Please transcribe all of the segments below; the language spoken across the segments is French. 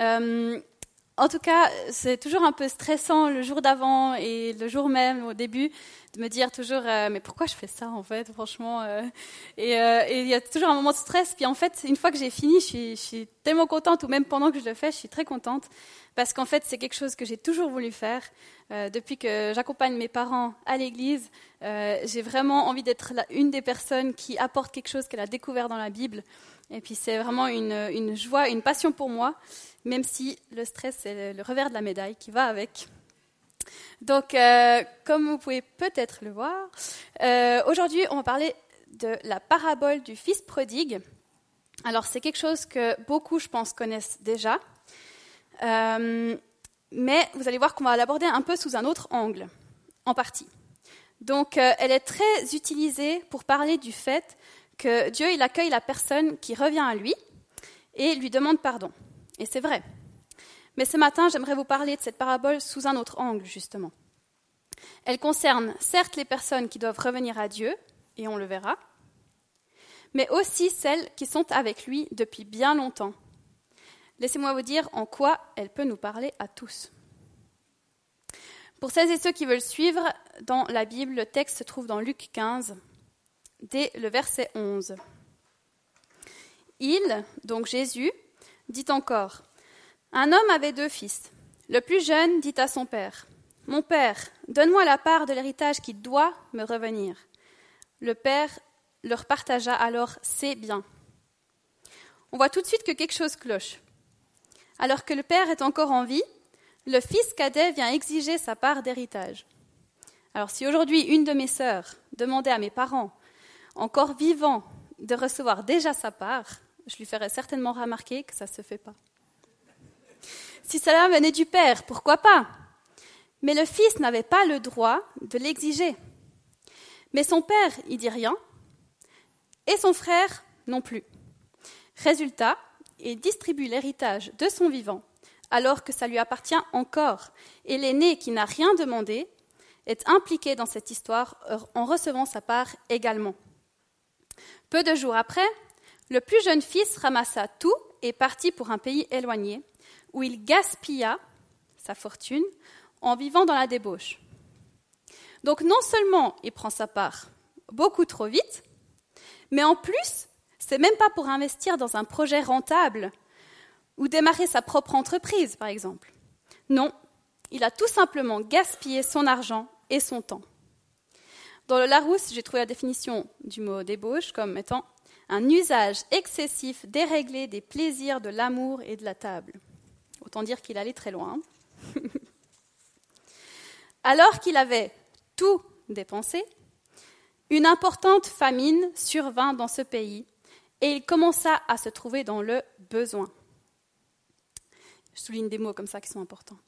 Euh, en tout cas, c'est toujours un peu stressant le jour d'avant et le jour même, au début, me dire toujours euh, mais pourquoi je fais ça en fait, franchement. Euh, euh, et il y a toujours un moment de stress. Puis en fait, une fois que j'ai fini, je suis, tellement contente, ou même pendant que je le fais, je suis très contente parce qu'en fait, c'est quelque chose que j'ai toujours voulu faire. depuis que j'accompagne mes parents à l'église, j'ai vraiment envie d'être une des personnes qui apporte quelque chose qu'elle a découvert dans la Bible. Et puis c'est vraiment une, une joie, une passion pour moi même si le stress, c'est le revers de la médaille qui va avec. Donc, euh, comme vous pouvez peut-être le voir, euh, aujourd'hui, on va parler de la parabole du fils prodigue. Alors, c'est quelque chose que beaucoup, je pense, connaissent déjà. Euh, mais vous allez voir qu'on va l'aborder un peu sous un autre angle, en partie. Donc, elle est très utilisée pour parler du fait que Dieu, il accueille la personne qui revient à lui et lui demande pardon. Et c'est vrai. Mais ce matin, j'aimerais vous parler de cette parabole sous un autre angle, justement. Elle concerne certes les personnes qui doivent revenir à Dieu, et on le verra, mais aussi celles qui sont avec lui depuis bien longtemps. Laissez-moi vous dire en quoi elle peut nous parler à tous. Pour celles et ceux qui veulent suivre dans la Bible, le texte se trouve dans Luc 15, dès le verset 11. Il, donc Jésus, dit encore Un homme avait deux fils. Le plus jeune dit à son père Mon père, donne-moi la part de l'héritage qui doit me revenir. Le père leur partagea alors ses biens. On voit tout de suite que quelque chose cloche. Alors que le père est encore en vie, le fils cadet vient exiger sa part d'héritage. Alors si aujourd'hui une de mes sœurs demandait à mes parents, encore vivants, de recevoir déjà sa part, je lui ferais certainement remarquer que ça ne se fait pas. Si cela venait du père, pourquoi pas? Mais le fils n'avait pas le droit de l'exiger. Mais son père, il dit rien, et son frère non plus. Résultat, il distribue l'héritage de son vivant, alors que ça lui appartient encore, et l'aîné qui n'a rien demandé est impliqué dans cette histoire en recevant sa part également. Peu de jours après, le plus jeune fils ramassa tout et partit pour un pays éloigné, où il gaspilla sa fortune en vivant dans la débauche. Donc non seulement il prend sa part beaucoup trop vite, mais en plus, c'est même pas pour investir dans un projet rentable ou démarrer sa propre entreprise, par exemple. Non, il a tout simplement gaspillé son argent et son temps. Dans le Larousse, j'ai trouvé la définition du mot débauche comme étant un usage excessif, déréglé des plaisirs de l'amour et de la table. Autant dire qu'il allait très loin. Alors qu'il avait tout dépensé, une importante famine survint dans ce pays et il commença à se trouver dans le besoin. Je souligne des mots comme ça qui sont importants.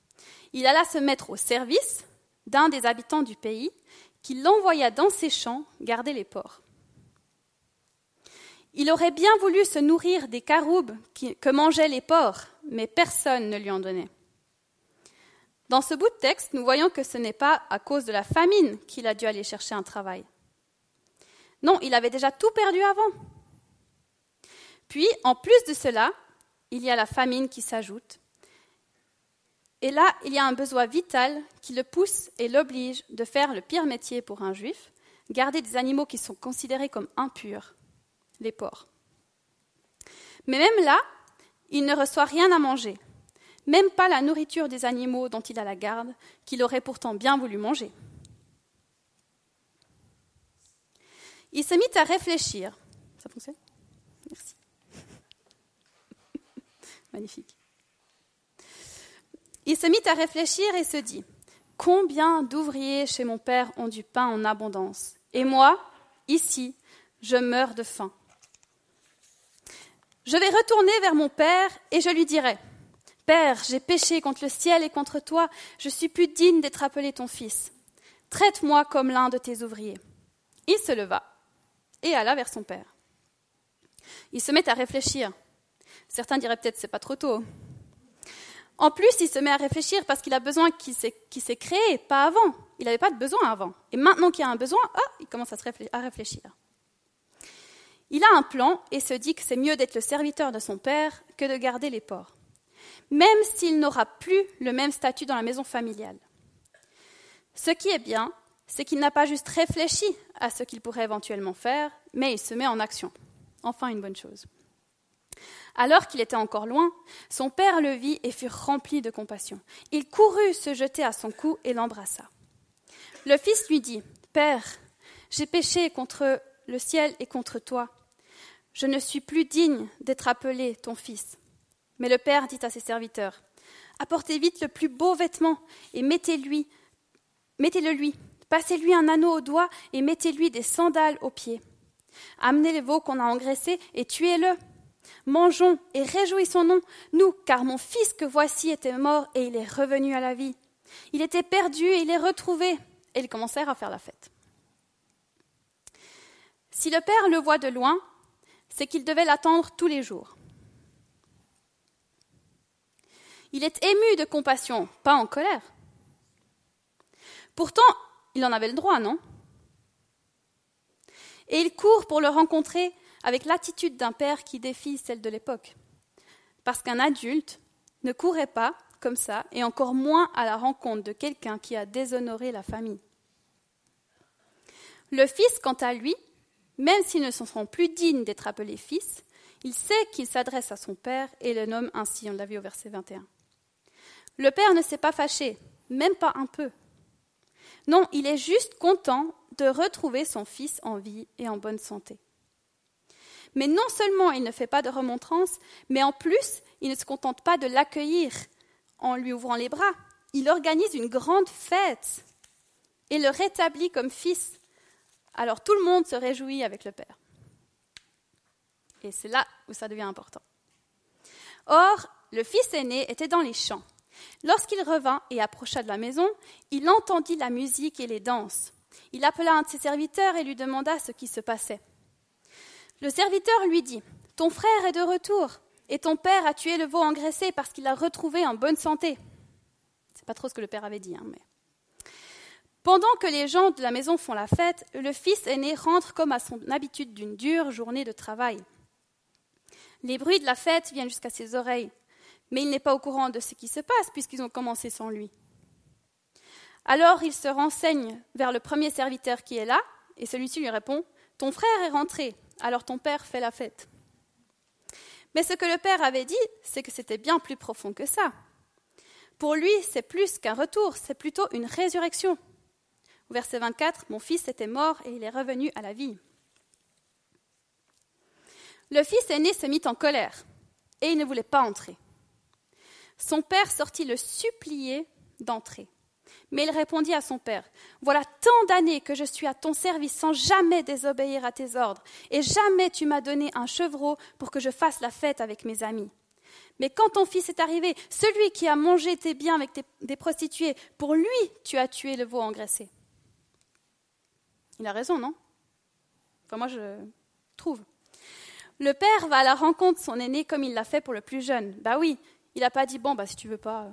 Il alla se mettre au service d'un des habitants du pays qui l'envoya dans ses champs garder les porcs. Il aurait bien voulu se nourrir des caroubes que mangeaient les porcs, mais personne ne lui en donnait. Dans ce bout de texte, nous voyons que ce n'est pas à cause de la famine qu'il a dû aller chercher un travail. Non, il avait déjà tout perdu avant. Puis, en plus de cela, il y a la famine qui s'ajoute. Et là, il y a un besoin vital qui le pousse et l'oblige de faire le pire métier pour un juif, garder des animaux qui sont considérés comme impurs les porcs. Mais même là, il ne reçoit rien à manger, même pas la nourriture des animaux dont il a la garde, qu'il aurait pourtant bien voulu manger. Il se mit à réfléchir. Ça fonctionne? Merci. Magnifique. Il se mit à réfléchir et se dit Combien d'ouvriers chez mon père ont du pain en abondance? Et moi, ici, je meurs de faim. Je vais retourner vers mon père et je lui dirai Père, j'ai péché contre le ciel et contre toi, je suis plus digne d'être appelé ton fils. Traite-moi comme l'un de tes ouvriers. Il se leva et alla vers son père. Il se met à réfléchir. Certains diraient peut-être c'est pas trop tôt. En plus, il se met à réfléchir parce qu'il a besoin qui s'est créé, pas avant. Il n'avait pas de besoin avant. Et maintenant qu'il y a un besoin, oh, il commence à réfléchir. Il a un plan et se dit que c'est mieux d'être le serviteur de son père que de garder les porcs. même s'il n'aura plus le même statut dans la maison familiale. Ce qui est bien, c'est qu'il n'a pas juste réfléchi à ce qu'il pourrait éventuellement faire, mais il se met en action. Enfin une bonne chose. Alors qu'il était encore loin, son père le vit et fut rempli de compassion. Il courut se jeter à son cou et l'embrassa. Le fils lui dit Père, j'ai péché contre le ciel et contre toi. Je ne suis plus digne d'être appelé ton fils. Mais le père dit à ses serviteurs Apportez vite le plus beau vêtement et mettez-le lui. Passez-lui un anneau au doigt et mettez-lui des sandales aux pieds. Amenez les veaux qu'on a engraissés et tuez-le. Mangeons et réjouissons-nous, nous, car mon fils que voici était mort et il est revenu à la vie. Il était perdu et il est retrouvé. Et ils commencèrent à faire la fête. Si le père le voit de loin, c'est qu'il devait l'attendre tous les jours. Il est ému de compassion, pas en colère. Pourtant, il en avait le droit, non? Et il court pour le rencontrer avec l'attitude d'un père qui défie celle de l'époque. Parce qu'un adulte ne courait pas comme ça, et encore moins à la rencontre de quelqu'un qui a déshonoré la famille. Le fils, quant à lui, même s'il ne se sent plus digne d'être appelé fils, il sait qu'il s'adresse à son père et le nomme ainsi, on l'a vu au verset 21. Le père ne s'est pas fâché, même pas un peu. Non, il est juste content de retrouver son fils en vie et en bonne santé. Mais non seulement il ne fait pas de remontrance, mais en plus, il ne se contente pas de l'accueillir en lui ouvrant les bras. Il organise une grande fête et le rétablit comme fils. Alors tout le monde se réjouit avec le Père. Et c'est là où ça devient important. Or, le fils aîné était dans les champs. Lorsqu'il revint et approcha de la maison, il entendit la musique et les danses. Il appela un de ses serviteurs et lui demanda ce qui se passait. Le serviteur lui dit Ton frère est de retour, et ton père a tué le veau engraissé parce qu'il l'a retrouvé en bonne santé. C'est pas trop ce que le père avait dit, hein, mais. Pendant que les gens de la maison font la fête, le fils aîné rentre comme à son habitude d'une dure journée de travail. Les bruits de la fête viennent jusqu'à ses oreilles, mais il n'est pas au courant de ce qui se passe puisqu'ils ont commencé sans lui. Alors il se renseigne vers le premier serviteur qui est là, et celui-ci lui répond Ton frère est rentré, alors ton père fait la fête. Mais ce que le père avait dit, c'est que c'était bien plus profond que ça. Pour lui, c'est plus qu'un retour, c'est plutôt une résurrection. Au verset 24, Mon fils était mort et il est revenu à la vie. Le fils aîné se mit en colère et il ne voulait pas entrer. Son père sortit le supplier d'entrer. Mais il répondit à son père, Voilà tant d'années que je suis à ton service sans jamais désobéir à tes ordres, et jamais tu m'as donné un chevreau pour que je fasse la fête avec mes amis. Mais quand ton fils est arrivé, celui qui a mangé tes biens avec des prostituées, pour lui tu as tué le veau engraissé. Il a raison, non? Enfin moi je trouve. Le père va à la rencontre de son aîné comme il l'a fait pour le plus jeune. Bah oui, il n'a pas dit bon bah si tu veux pas,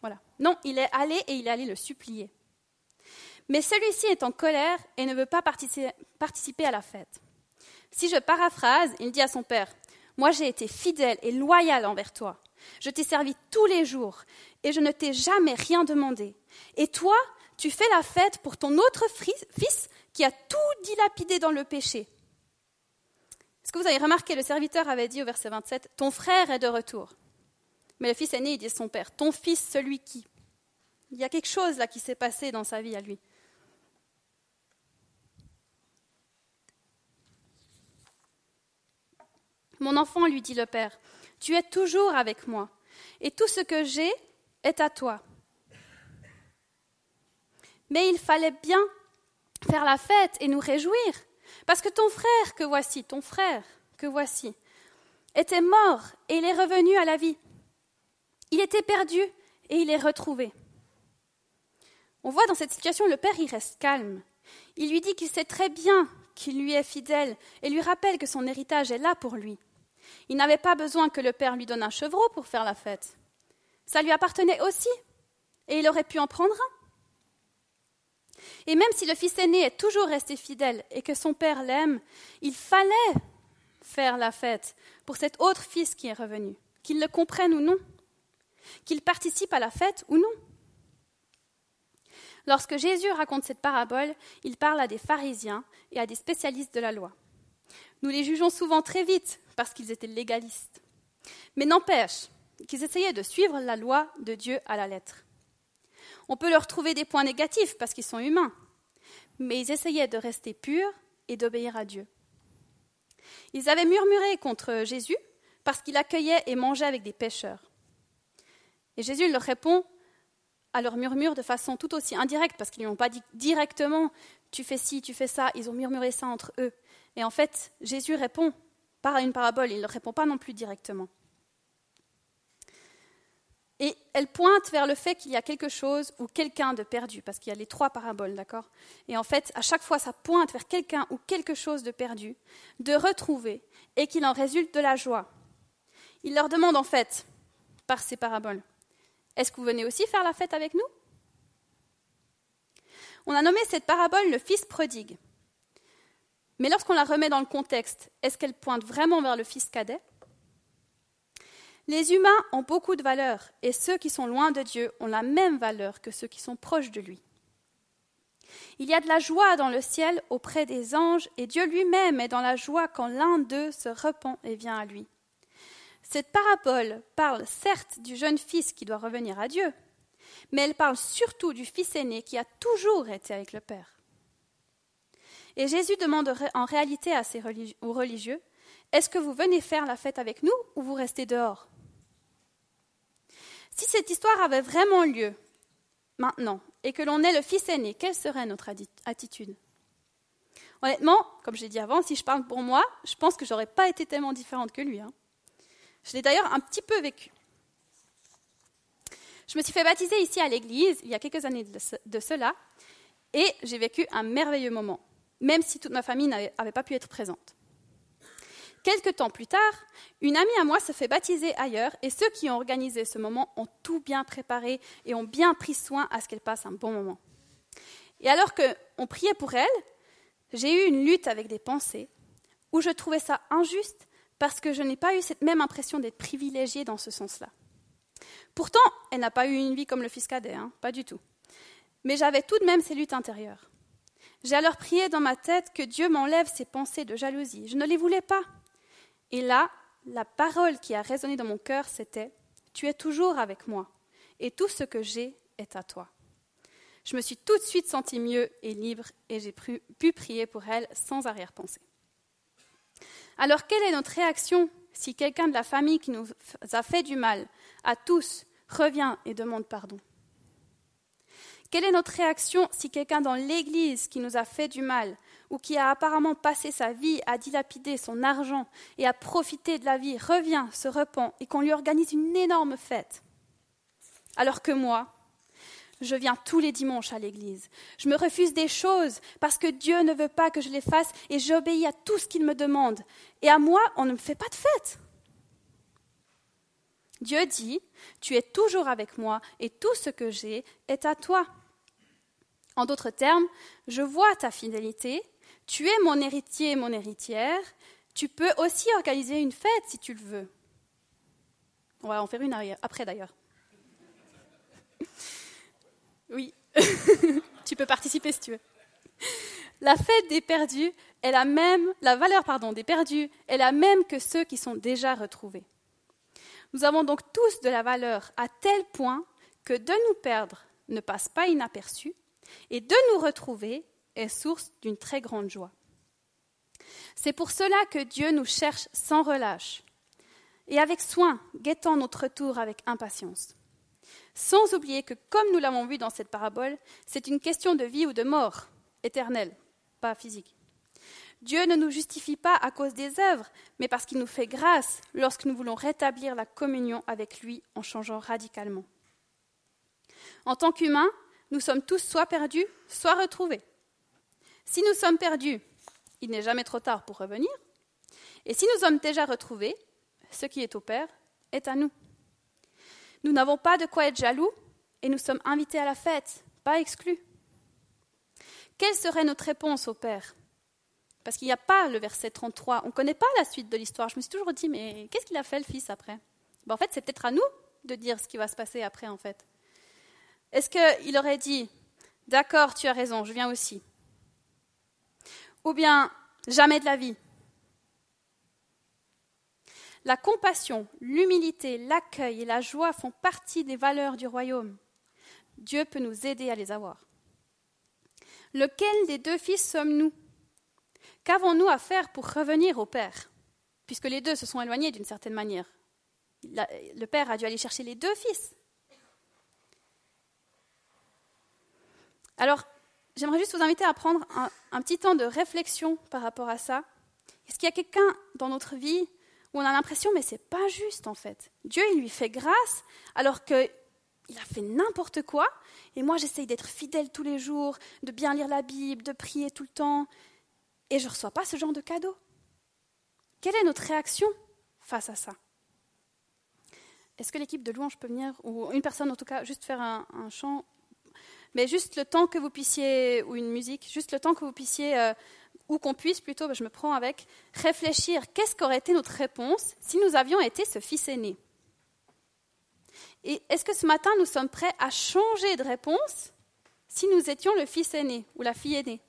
voilà. Non, il est allé et il est allé le supplier. Mais celui-ci est en colère et ne veut pas participer à la fête. Si je paraphrase, il dit à son père Moi j'ai été fidèle et loyal envers toi. Je t'ai servi tous les jours et je ne t'ai jamais rien demandé. Et toi, tu fais la fête pour ton autre fils qui a tout dilapidé dans le péché. Est-ce que vous avez remarqué, le serviteur avait dit au verset 27 Ton frère est de retour. Mais le fils aîné, il dit à son père, ton fils, celui qui. Il y a quelque chose là qui s'est passé dans sa vie à lui. Mon enfant, lui dit le père, tu es toujours avec moi, et tout ce que j'ai est à toi. Mais il fallait bien faire la fête et nous réjouir, parce que ton frère que voici, ton frère que voici, était mort et il est revenu à la vie. Il était perdu et il est retrouvé. On voit dans cette situation, le père, il reste calme. Il lui dit qu'il sait très bien qu'il lui est fidèle et lui rappelle que son héritage est là pour lui. Il n'avait pas besoin que le père lui donne un chevreau pour faire la fête. Ça lui appartenait aussi et il aurait pu en prendre un. Et même si le fils aîné est toujours resté fidèle et que son père l'aime, il fallait faire la fête pour cet autre fils qui est revenu, qu'il le comprenne ou non. qu'ils participent à la fête ou non. Lorsque Jésus raconte cette parabole, il parle à des pharisiens et à des spécialistes de la loi. Nous les jugeons souvent très vite parce qu'ils étaient légalistes. Mais n'empêche qu'ils essayaient de suivre la loi de Dieu à la lettre. On peut leur trouver des points négatifs parce qu'ils sont humains, mais ils essayaient de rester purs et d'obéir à Dieu. Ils avaient murmuré contre Jésus parce qu'il accueillait et mangeait avec des pêcheurs. Et Jésus leur répond à leur murmure de façon tout aussi indirecte, parce qu'ils n'ont pas dit directement tu fais ci, tu fais ça, ils ont murmuré ça entre eux. Et en fait, Jésus répond par une parabole, il ne répond pas non plus directement. Et elle pointe vers le fait qu'il y a quelque chose ou quelqu'un de perdu, parce qu'il y a les trois paraboles, d'accord? Et en fait, à chaque fois, ça pointe vers quelqu'un ou quelque chose de perdu, de retrouver, et qu'il en résulte de la joie. Il leur demande en fait, par ces paraboles, est-ce que vous venez aussi faire la fête avec nous? On a nommé cette parabole le fils prodigue. Mais lorsqu'on la remet dans le contexte, est-ce qu'elle pointe vraiment vers le fils cadet? Les humains ont beaucoup de valeur et ceux qui sont loin de Dieu ont la même valeur que ceux qui sont proches de lui. Il y a de la joie dans le ciel auprès des anges et Dieu lui-même est dans la joie quand l'un d'eux se repent et vient à lui. Cette parabole parle certes du jeune fils qui doit revenir à Dieu, mais elle parle surtout du fils aîné qui a toujours été avec le Père. Et Jésus demande en réalité à ces aux religieux, Est-ce que vous venez faire la fête avec nous ou vous restez dehors? Si cette histoire avait vraiment lieu maintenant et que l'on est le fils aîné, quelle serait notre attitude? Honnêtement, comme j'ai dit avant, si je parle pour moi, je pense que j'aurais pas été tellement différente que lui. Hein. Je l'ai d'ailleurs un petit peu vécu. Je me suis fait baptiser ici à l'église il y a quelques années de cela et j'ai vécu un merveilleux moment, même si toute ma famille n'avait pas pu être présente. Quelque temps plus tard, une amie à moi se fait baptiser ailleurs et ceux qui ont organisé ce moment ont tout bien préparé et ont bien pris soin à ce qu'elle passe un bon moment. Et alors qu'on priait pour elle, j'ai eu une lutte avec des pensées où je trouvais ça injuste parce que je n'ai pas eu cette même impression d'être privilégiée dans ce sens-là. Pourtant, elle n'a pas eu une vie comme le fils cadet, hein, pas du tout. Mais j'avais tout de même ces luttes intérieures. J'ai alors prié dans ma tête que Dieu m'enlève ces pensées de jalousie. Je ne les voulais pas. Et là, la parole qui a résonné dans mon cœur, c'était Tu es toujours avec moi, et tout ce que j'ai est à toi. Je me suis tout de suite sentie mieux et libre, et j'ai pu prier pour elle sans arrière-pensée. Alors quelle est notre réaction si quelqu'un de la famille qui nous a fait du mal, à tous, revient et demande pardon? Quelle est notre réaction si quelqu'un dans l'Église qui nous a fait du mal, ou qui a apparemment passé sa vie à dilapider son argent et à profiter de la vie, revient, se repent et qu'on lui organise une énorme fête Alors que moi, je viens tous les dimanches à l'église. Je me refuse des choses parce que Dieu ne veut pas que je les fasse et j'obéis à tout ce qu'il me demande. Et à moi, on ne me fait pas de fête. Dieu dit, tu es toujours avec moi et tout ce que j'ai est à toi. En d'autres termes, je vois ta fidélité, tu es mon héritier et mon héritière, tu peux aussi organiser une fête si tu le veux. On va en faire une après d'ailleurs. Oui, tu peux participer si tu veux. La fête des perdus est la même, la valeur pardon, des perdus est la même que ceux qui sont déjà retrouvés. Nous avons donc tous de la valeur à tel point que de nous perdre ne passe pas inaperçu et de nous retrouver est source d'une très grande joie. C'est pour cela que Dieu nous cherche sans relâche et avec soin, guettant notre retour avec impatience. Sans oublier que, comme nous l'avons vu dans cette parabole, c'est une question de vie ou de mort, éternelle, pas physique. Dieu ne nous justifie pas à cause des œuvres, mais parce qu'il nous fait grâce lorsque nous voulons rétablir la communion avec lui en changeant radicalement. En tant qu'humains, nous sommes tous soit perdus, soit retrouvés. Si nous sommes perdus, il n'est jamais trop tard pour revenir. Et si nous sommes déjà retrouvés, ce qui est au Père est à nous. Nous n'avons pas de quoi être jaloux et nous sommes invités à la fête, pas exclus. Quelle serait notre réponse au Père Parce qu'il n'y a pas le verset 33, on ne connaît pas la suite de l'histoire. Je me suis toujours dit, mais qu'est-ce qu'il a fait le Fils après? Ben, En fait, c'est peut-être à nous de dire ce qui va se passer après, en fait. Est-ce qu'il aurait dit D'accord, tu as raison, je viens aussi Ou bien Jamais de la vie La compassion, l'humilité, l'accueil et la joie font partie des valeurs du royaume. Dieu peut nous aider à les avoir. Lequel des deux fils sommes-nous? Qu'avons-nous à faire pour revenir au Père? Puisque les deux se sont éloignés d'une certaine manière. Le Père a dû aller chercher les deux fils. Alors, j'aimerais juste vous inviter à prendre un, petit temps de réflexion par rapport à ça. Est-ce qu'il y a quelqu'un dans notre vie où on a l'impression, mais c'est pas juste en fait? Dieu, il lui fait grâce alors qu'il a fait n'importe quoi, et moi j'essaye d'être fidèle tous les jours, de bien lire la Bible, de prier tout le temps, et je ne reçois pas ce genre de cadeau. Quelle est notre réaction face à ça? Est-ce que l'équipe de louange peut venir, ou une personne en tout cas, juste faire un, chant mais juste le temps que vous puissiez, ou une musique, juste le temps que vous puissiez, euh, ou qu'on puisse plutôt, ben, je me prends avec, réfléchir, qu'est-ce qu'aurait été notre réponse si nous avions été ce fils aîné. Et est-ce que ce matin, nous sommes prêts à changer de réponse si nous étions le fils aîné ou la fille aînée?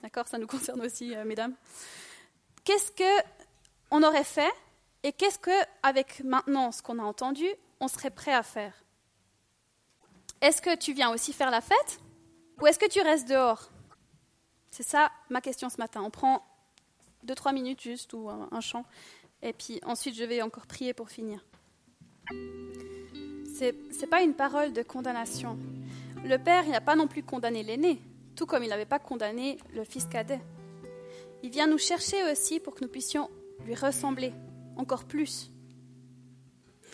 D'accord Ça nous concerne aussi, euh, mesdames. Qu'est-ce qu'on aurait fait et qu'est-ce que, avec maintenant ce qu'on a entendu, on serait prêt à faire? Est-ce que tu viens aussi faire la fête ou est-ce que tu restes dehors? C'est ça ma question ce matin. On prend deux, trois minutes juste ou un, chant et puis ensuite je vais encore prier pour finir. Ce n'est pas une parole de condamnation. Le Père, n'a pas non plus condamné l'aîné tout comme il n'avait pas condamné le fils cadet. Il vient nous chercher aussi pour que nous puissions lui ressembler encore plus.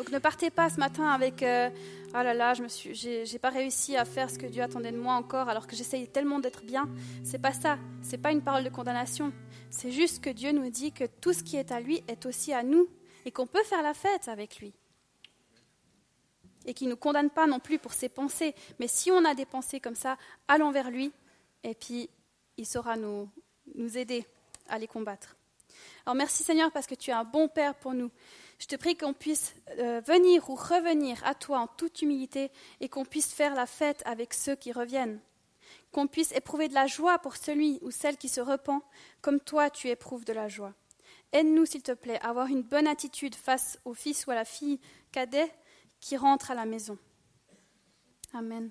Donc ne partez pas ce matin avec euh, ah là là, je me suis, j'ai, pas réussi à faire ce que Dieu attendait de moi encore, alors que j'essaye tellement d'être bien. C'est pas ça. C'est pas une parole de condamnation. C'est juste que Dieu nous dit que tout ce qui est à lui est aussi à nous et qu'on peut faire la fête avec lui. Et qu'il ne nous condamne pas non plus pour ses pensées. Mais si on a des pensées comme ça, allons vers lui et puis il saura nous aider à les combattre. Alors merci Seigneur parce que tu es un bon Père pour nous. Je te prie qu'on puisse euh, venir ou revenir à toi en toute humilité et qu'on puisse faire la fête avec ceux qui reviennent. Qu'on puisse éprouver de la joie pour celui ou celle qui se repent, comme toi tu éprouves de la joie. Aide-nous, s'il te plaît, à avoir une bonne attitude face au fils ou à la fille cadet qui rentre à la maison. Amen.